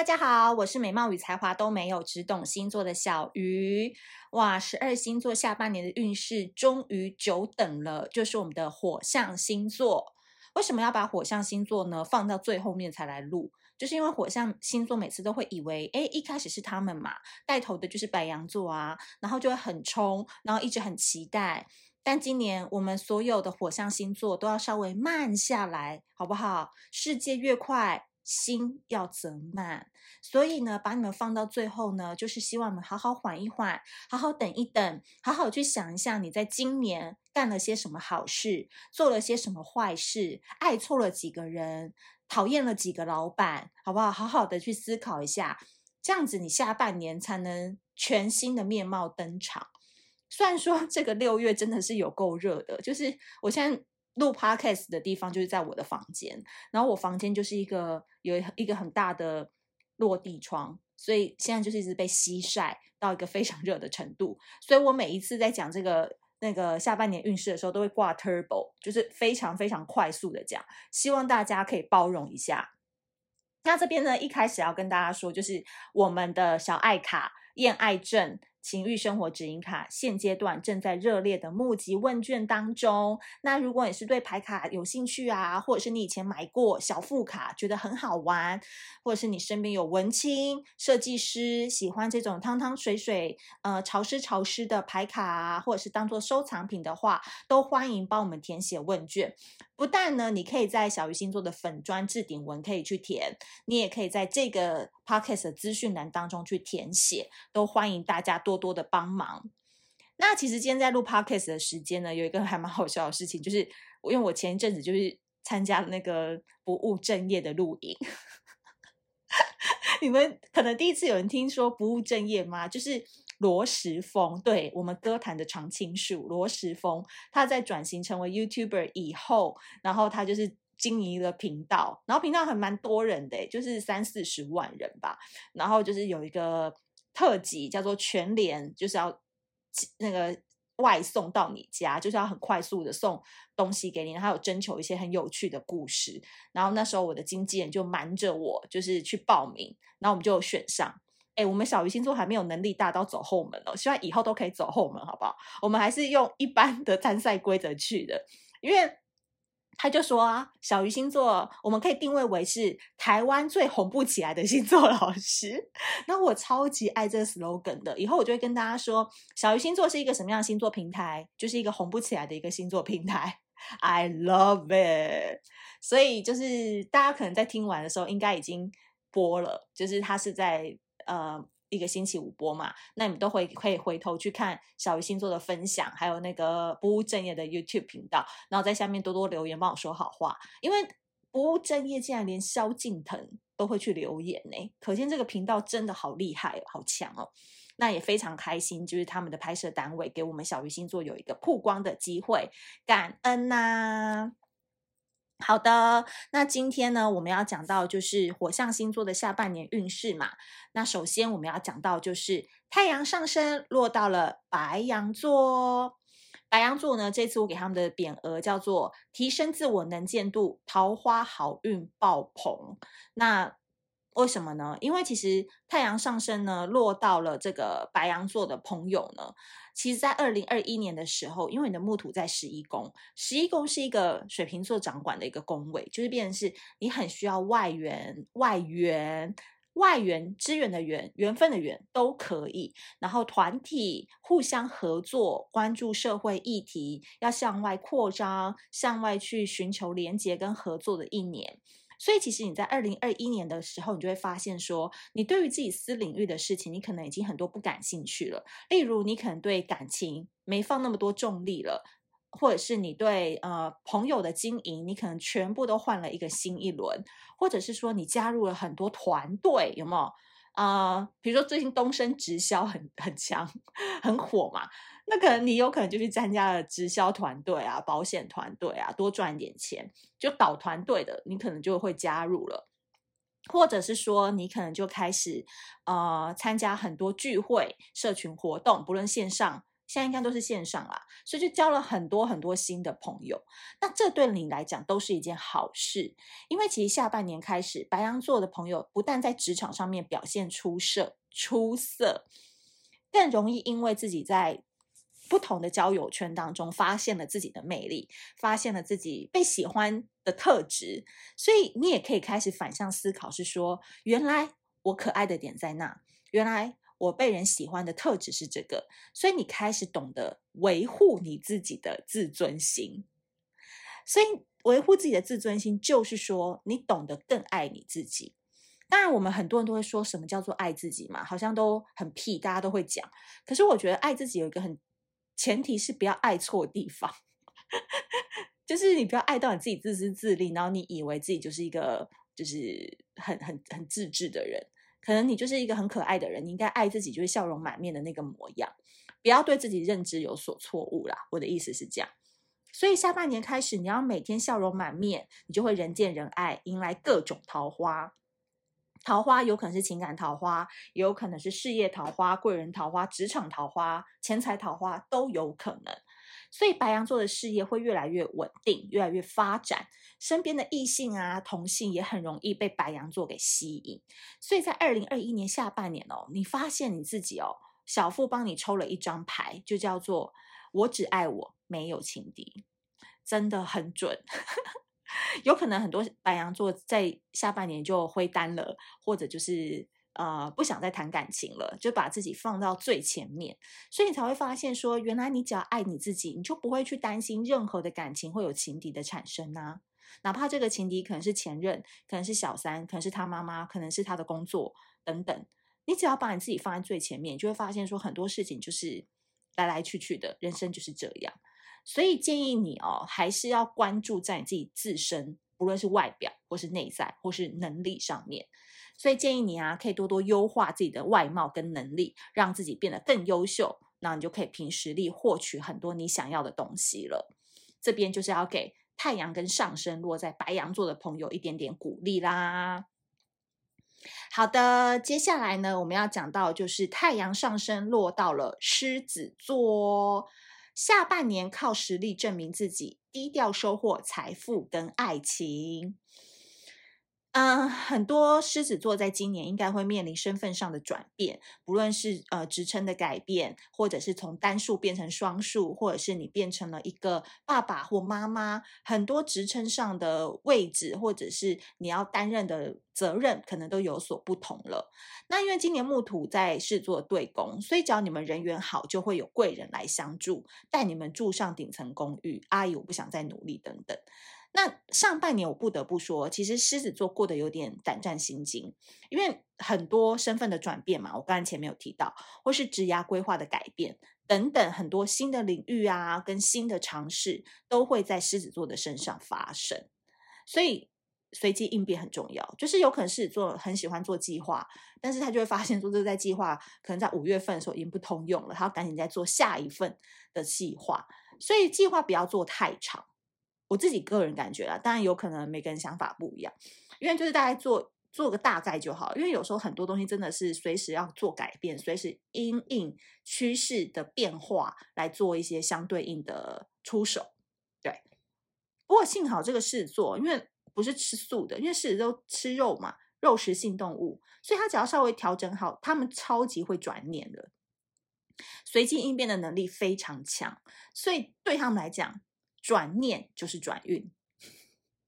大家好，我是美貌与才华都没有，只懂星座的小鱼。哇，十二星座下半年的运势终于久等了，就是我们的火象星座。为什么要把火象星座呢放到最后面才来录？就是因为火象星座每次都会以为，哎，一开始是他们嘛，带头的就是白羊座啊，然后就会很冲，然后一直很期待。但今年我们所有的火象星座都要稍微慢下来，好不好？世界越快。心要则慢，所以呢，把你们放到最后呢，就是希望你们好好缓一缓，好好等一等，好好去想一下，你在今年干了些什么好事，做了些什么坏事，爱错了几个人，讨厌了几个老板，好不好？好好的去思考一下，这样子你下半年才能全新的面貌登场。虽然说这个六月真的是有够热的，就是我现在。录 podcast 的地方就是在我的房间，然后我房间就是一个有一个很大的落地窗，所以现在就是一直被吸晒到一个非常热的程度。所以我每一次在讲这个那个下半年运势的时候，都会挂 turbo，就是非常非常快速的讲，希望大家可以包容一下。那这边呢，一开始要跟大家说，就是我们的小爱卡恋爱症。情欲生活指引卡现阶段正在热烈的募集问卷当中。那如果你是对牌卡有兴趣啊，或者是你以前买过小副卡觉得很好玩，或者是你身边有文青、设计师喜欢这种汤汤水水、呃潮湿潮湿的牌卡啊，或者是当做收藏品的话，都欢迎帮我们填写问卷。不但呢，你可以在小鱼星座的粉砖置顶文可以去填，你也可以在这个 podcast 的资讯栏当中去填写，都欢迎大家多多的帮忙。那其实今天在录 podcast 的时间呢，有一个还蛮好笑的事情，就是因为我前一阵子就是参加了那个不务正业的录影，你们可能第一次有人听说不务正业吗？就是。罗时丰，对，我们歌坛的常青树罗时丰，他在转型成为 YouTuber 以后，然后他就是经营了频道，然后频道还蛮多人的，就是三四十万人吧。然后就是有一个特辑叫做全联，就是要那个外送到你家，就是要很快速的送东西给你。然后有征求一些很有趣的故事，然后那时候我的经纪人就瞒着我，就是去报名，然后我们就选上。哎，我们小鱼星座还没有能力大到走后门哦，希望以后都可以走后门，好不好？我们还是用一般的参赛规则去的，因为他就说啊，小鱼星座我们可以定位为是台湾最红不起来的星座老师。那我超级爱这个 slogan 的，以后我就会跟大家说，小鱼星座是一个什么样的星座平台，就是一个红不起来的一个星座平台。I love it。所以就是大家可能在听完的时候，应该已经播了，就是他是在。呃，一个星期五播嘛，那你们都会可以回头去看小鱼星座的分享，还有那个不务正业的 YouTube 频道，然后在下面多多留言，帮我说好话。因为不务正业竟然连萧敬腾都会去留言呢，可见这个频道真的好厉害，好强哦。那也非常开心，就是他们的拍摄单位给我们小鱼星座有一个曝光的机会，感恩呐、好的，那今天呢，我们要讲到就是火象星座的下半年运势嘛。那首先我们要讲到就是太阳上升落到了白羊座，白羊座呢，这次我给他们的匾额叫做提升自我能见度，桃花好运爆棚。那为什么呢？因为其实太阳上升呢，落到了这个白羊座的朋友呢，其实，在二零二一年的时候，因为你的木土在十一宫，十一宫是一个水瓶座掌管的一个宫位，就是变成是你很需要外援、外援、外援支援的援、缘分的缘都可以，然后团体互相合作，关注社会议题，要向外扩张，向外去寻求连结跟合作的一年。所以，其实你在二零二一年的时候，你就会发现说，你对于自己私领域的事情，你可能已经很多不感兴趣了。例如，你可能对感情没放那么多重力了，或者是你对呃朋友的经营，你可能全部都换了一个新一轮，或者是说你加入了很多团队，有没有？啊、比如说最近东升直销很很强，很火嘛。那可能你有可能就去参加了直销团队啊、保险团队啊，多赚点钱。就导团队的，你可能就会加入了，或者是说你可能就开始呃参加很多聚会、社群活动，不论线上现在应该都是线上啦，所以就交了很多很多新的朋友。那这对你来讲都是一件好事，因为其实下半年开始，白羊座的朋友不但在职场上面表现出色出色，更容易因为自己在不同的交友圈当中发现了自己的魅力，发现了自己被喜欢的特质，所以你也可以开始反向思考，是说原来我可爱的点在那，原来我被人喜欢的特质是这个，所以你开始懂得维护你自己的自尊心。所以维护自己的自尊心，就是说你懂得更爱你自己。当然，我们很多人都会说什么叫做爱自己嘛，好像都很屁，大家都会讲。可是我觉得爱自己有一个很前提是不要爱错地方，就是你不要爱到你自己自私自利，然后你以为自己就是一个就是很很很自制的人，可能你就是一个很可爱的人，你应该爱自己就是笑容满面的那个模样，不要对自己认知有所错误啦。我的意思是这样，所以下半年开始，你要每天笑容满面，你就会人见人爱，迎来各种桃花。桃花有可能是情感桃花，也有可能是事业桃花、贵人桃花、职场桃花、钱财桃花都有可能。所以白羊座的事业会越来越稳定，越来越发展。身边的异性啊、同性也很容易被白羊座给吸引。所以在二零二一年下半年哦，你发现你自己哦，小富帮你抽了一张牌，就叫做“我只爱我，没有情敌”，真的很准。有可能很多白羊座在下半年就灰单了，或者就是呃不想再谈感情了，就把自己放到最前面，所以你才会发现说，原来你只要爱你自己，你就不会去担心任何的感情会有情敌的产生啊，哪怕这个情敌可能是前任，可能是小三，可能是他妈妈，可能是他的工作等等，你只要把你自己放在最前面，就会发现说很多事情就是来来去去的，人生就是这样。所以建议你哦，还是要关注在你自己自身，不论是外表或是内在或是能力上面。所以建议你啊，可以多多优化自己的外貌跟能力，让自己变得更优秀。那你就可以凭实力获取很多你想要的东西了。这边就是要给太阳跟上升落在白羊座的朋友一点点鼓励啦。好的，接下来呢，我们要讲到就是太阳上升落到了狮子座。下半年靠实力证明自己，低调收获财富跟爱情。嗯，很多狮子座在今年应该会面临身份上的转变，不论是呃职称的改变，或者是从单数变成双数，或者是你变成了一个爸爸或妈妈，很多职称上的位置，或者是你要担任的责任，可能都有所不同了。那因为今年木土在狮子座对宫，所以只要你们人缘好，就会有贵人来相助，带你们住上顶层公寓。阿姨，我不想再努力，等等。那上半年我不得不说，其实狮子座过得有点胆战心惊，因为很多身份的转变嘛，我刚才前面有提到，或是职涯规划的改变等等，很多新的领域啊，跟新的尝试都会在狮子座的身上发生，所以随机应变很重要。就是有可能狮子座很喜欢做计划，但是他就会发现说，这在计划可能在五月份的时候已经不通用了，他要赶紧再做下一份的计划，所以计划不要做太长。我自己个人感觉啦，当然有可能每个人想法不一样，因为就是大概做做个大概就好。因为有时候很多东西真的是随时要做改变，随时因应趋势的变化来做一些相对应的出手。对，不过幸好这个狮子座，因为不是吃素的，因为狮子都吃肉嘛，肉食性动物，所以他只要稍微调整好，他们超级会转念的，随机应变的能力非常强，所以对他们来讲。转念就是转运，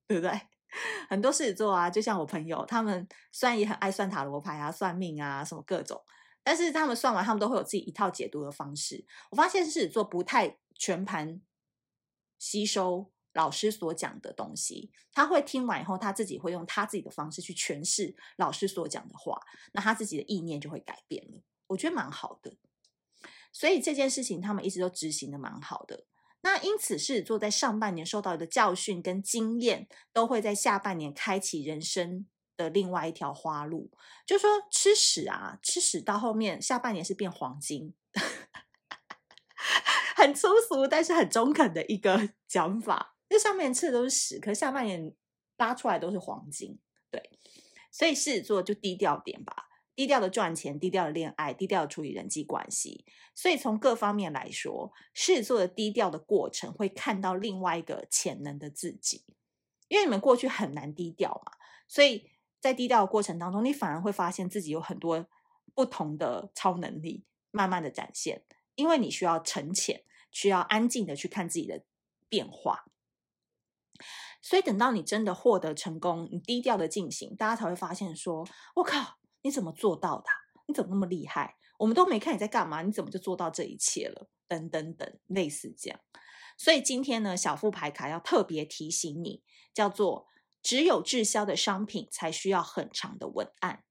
对不对？很多狮子座啊，就像我朋友，他们虽然也很爱算塔罗牌啊、算命啊什么各种，但是他们算完，他们都会有自己一套解读的方式。我发现狮子座不太全盘吸收老师所讲的东西，他会听完以后，他自己会用他自己的方式去诠释老师所讲的话，那他自己的意念就会改变了。我觉得蛮好的，所以这件事情他们一直都执行的蛮好的。那因此，狮子座在上半年受到的教训跟经验，都会在下半年开启人生的另外一条花路。就说吃屎啊，吃屎到后面下半年是变黄金，很粗俗，但是很中肯的一个 讲法。那上面吃的都是屎，可是下半年拉出来都是黄金。对，所以狮子座就低调点吧，低调的赚钱，低调的恋爱，低调的处理人际关系。所以从各方面来说，狮子座的低调的过程会看到另外一个潜能的自己。因为你们过去很难低调嘛，所以在低调的过程当中，你反而会发现自己有很多不同的超能力，慢慢的展现。因为你需要沉潜，需要安静的去看自己的变化。所以等到你真的获得成功，你低调的进行，大家才会发现说：“我靠，你怎么做到的？你怎么那么厉害？我们都没看你在干嘛，你怎么就做到这一切了？”等等等，类似这样。所以今天呢，小富牌卡要特别提醒你，叫做“只有滞销的商品才需要很长的文案”。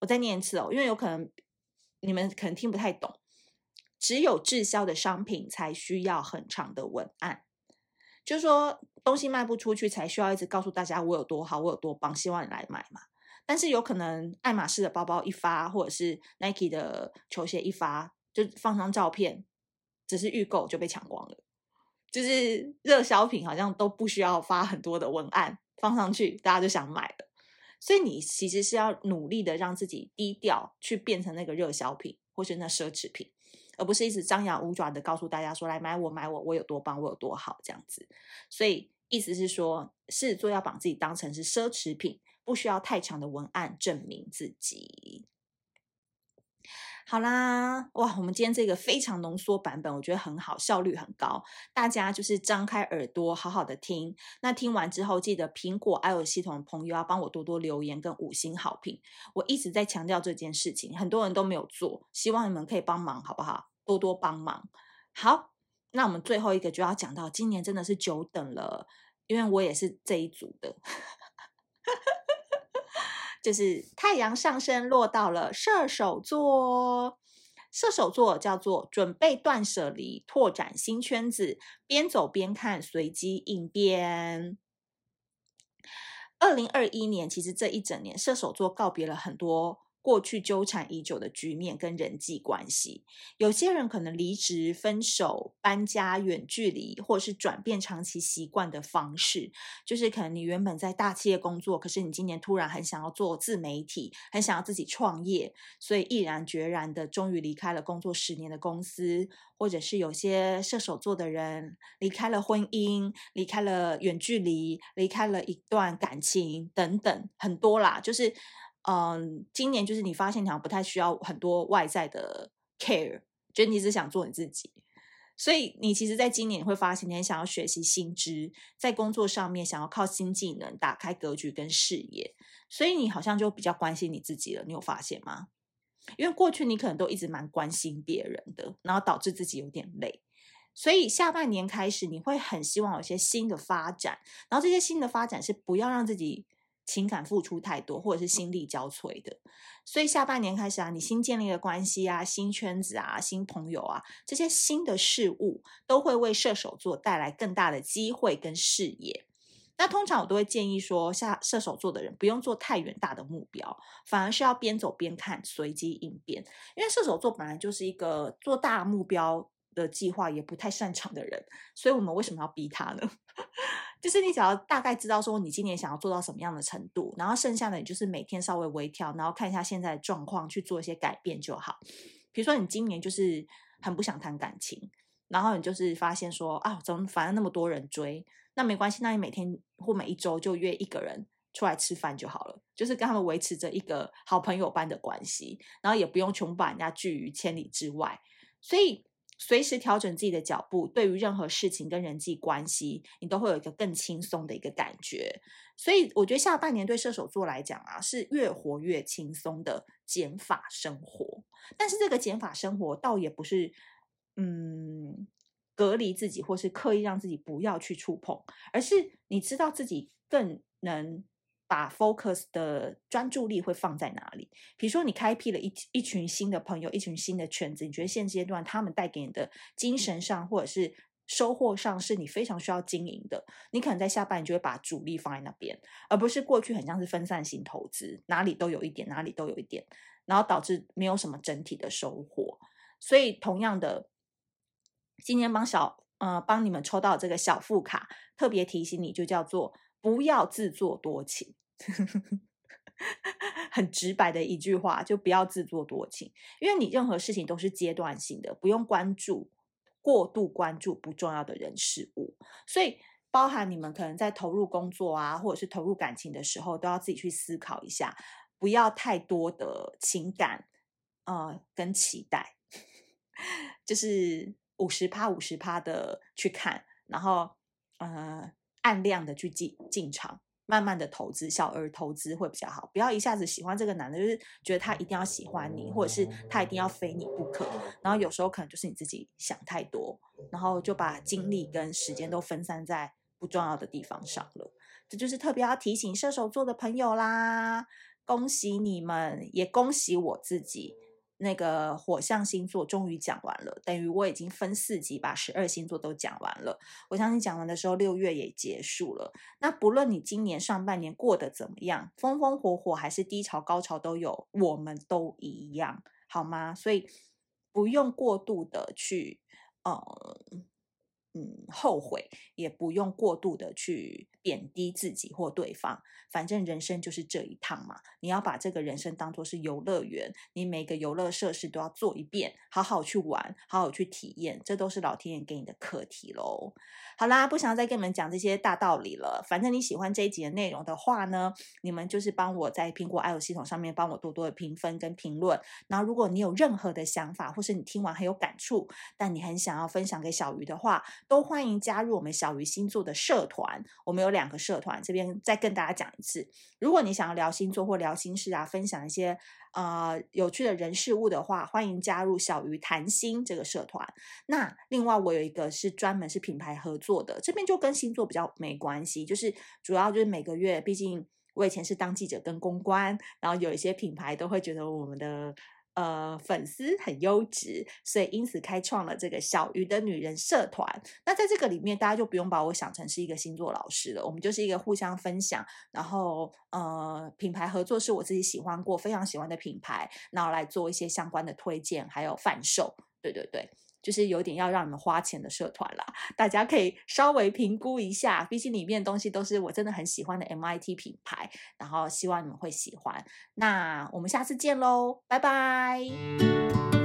我再念一次哦，因为有可能你们可能听不太懂，“只有滞销的商品才需要很长的文案”，就是说。东西卖不出去，才需要一直告诉大家我有多好，我有多棒，希望你来买嘛。但是有可能爱马仕的包包一发，或者是 Nike 的球鞋一发，就放张照片，只是预购就被抢光了。就是热销品好像都不需要发很多的文案放上去，大家就想买了。所以你其实是要努力的让自己低调，去变成那个热销品，或是那奢侈品。而不是一直张牙舞爪的告诉大家说，来买我买我，我有多棒，我有多好这样子。所以意思是说，狮子座要把自己当成是奢侈品，不需要太长的文案证明自己。好啦，哇，我们今天这个非常浓缩版本，我觉得很好，效率很高。大家就是张开耳朵，好好的听。那听完之后，记得苹果 iOS 系统的朋友要帮我多多留言跟五星好评。我一直在强调这件事情，很多人都没有做，希望你们可以帮忙，好不好？多多帮忙。好，那我们最后一个就要讲到，今年真的是久等了，因为我也是这一组的。就是太阳上升落到了射手座，射手座叫做准备断舍离，拓展新圈子，边走边看，随机应变。二零二一年，其实这一整年，射手座告别了很多。过去纠缠已久的局面跟人际关系，有些人可能离职、分手、搬家、远距离，或是转变长期习惯的方式。就是可能你原本在大企业工作，可是你今年突然很想要做自媒体，很想要自己创业，所以毅然决然的终于离开了工作十年的公司，或者是有些射手座的人离开了婚姻，离开了远距离，离开了一段感情等等，很多啦，就是。嗯，今年就是你发现你好像不太需要很多外在的 care，觉得你只想做你自己，所以你其实，在今年你会发现你很想要学习新知，在工作上面想要靠新技能打开格局跟视野，所以你好像就比较关心你自己了。你有发现吗？因为过去你可能都一直蛮关心别人的，然后导致自己有点累，所以下半年开始你会很希望有些新的发展，然后这些新的发展是不要让自己。情感付出太多，或者是心力交瘁的，所以下半年开始啊，你新建立的关系啊、新圈子啊、新朋友啊，这些新的事物都会为射手座带来更大的机会跟视野。那通常我都会建议说，下射手座的人不用做太远大的目标，反而是要边走边看，随机应变。因为射手座本来就是一个做大目标的计划也不太擅长的人，所以我们为什么要逼他呢？就是你只要大概知道说你今年想要做到什么样的程度，然后剩下的你就是每天稍微微调，然后看一下现在的状况去做一些改变就好。比如说你今年就是很不想谈感情，然后你就是发现说啊，怎么反正那么多人追，那没关系，那你每天或每一周就约一个人出来吃饭就好了，就是跟他们维持着一个好朋友般的关系，然后也不用穷把人家拒于千里之外，所以。随时调整自己的脚步，对于任何事情跟人际关系，你都会有一个更轻松的一个感觉。所以我觉得下半年对射手座来讲啊，是越活越轻松的减法生活。但是这个减法生活倒也不是，嗯，隔离自己或是刻意让自己不要去触碰，而是你知道自己更能。把 focus 的专注力会放在哪里？比如说，你开辟了一一群新的朋友，一群新的圈子，你觉得现阶段他们带给你的精神上或者是收获上，是你非常需要经营的。你可能在下半年就会把主力放在那边，而不是过去很像是分散型投资，哪里都有一点，哪里都有一点，然后导致没有什么整体的收获。所以，同样的，今天帮小呃帮你们抽到这个小副卡，特别提醒你，就叫做不要自作多情。很直白的一句话，就不要自作多情，因为你任何事情都是阶段性的，不用关注过度关注不重要的人事物。所以，包含你们可能在投入工作啊，或者是投入感情的时候，都要自己去思考一下，不要太多的情感，呃，跟期待，就是五十趴五十趴的去看，然后呃，按量的去进进场。慢慢的投资，小额投资会比较好，不要一下子喜欢这个男的，就是觉得他一定要喜欢你，或者是他一定要非你不可。然后有时候可能就是你自己想太多，然后就把精力跟时间都分散在不重要的地方上了。这就是特别要提醒射手座的朋友啦，恭喜你们，也恭喜我自己。那个火象星座终于讲完了，等于我已经分四集把十二星座都讲完了。我相信讲完的时候，六月也结束了。那不论你今年上半年过得怎么样，风风火火还是低潮高潮都有，我们都一样，好吗？所以不用过度的去，嗯嗯，后悔，也不用过度的去贬低自己或对方。反正人生就是这一趟嘛，你要把这个人生当作是游乐园，你每个游乐设施都要做一遍，好好去玩，好好去体验，这都是老天爷给你的课题喽。好啦，不想再跟你们讲这些大道理了。反正你喜欢这一集的内容的话呢，你们就是帮我在苹果 i o 系统上面帮我多多的评分跟评论。然后，如果你有任何的想法，或是你听完很有感触，但你很想要分享给小鱼的话，都欢迎加入我们小鱼星座的社团。我们有两个社团，这边再跟大家讲一次。如果你想要聊星座或聊心事啊，分享一些呃有趣的人事物的话，欢迎加入小鱼谈心这个社团。那另外我有一个是专门是品牌合作的，这边就跟星座比较没关系，就是主要就是每个月，毕竟我以前是当记者跟公关，然后有一些品牌都会觉得我们的。呃，粉丝很优质，所以因此开创了这个小鱼的女人社团。那在这个里面，大家就不用把我想成是一个星座老师了，我们就是一个互相分享，然后呃，品牌合作是我自己喜欢过、非常喜欢的品牌，然后来做一些相关的推荐，还有贩售。对对对。就是有点要让你们花钱的社团啦，大家可以稍微评估一下，毕竟里面的东西都是我真的很喜欢的 MIT 品牌，然后希望你们会喜欢。那我们下次见喽，拜拜。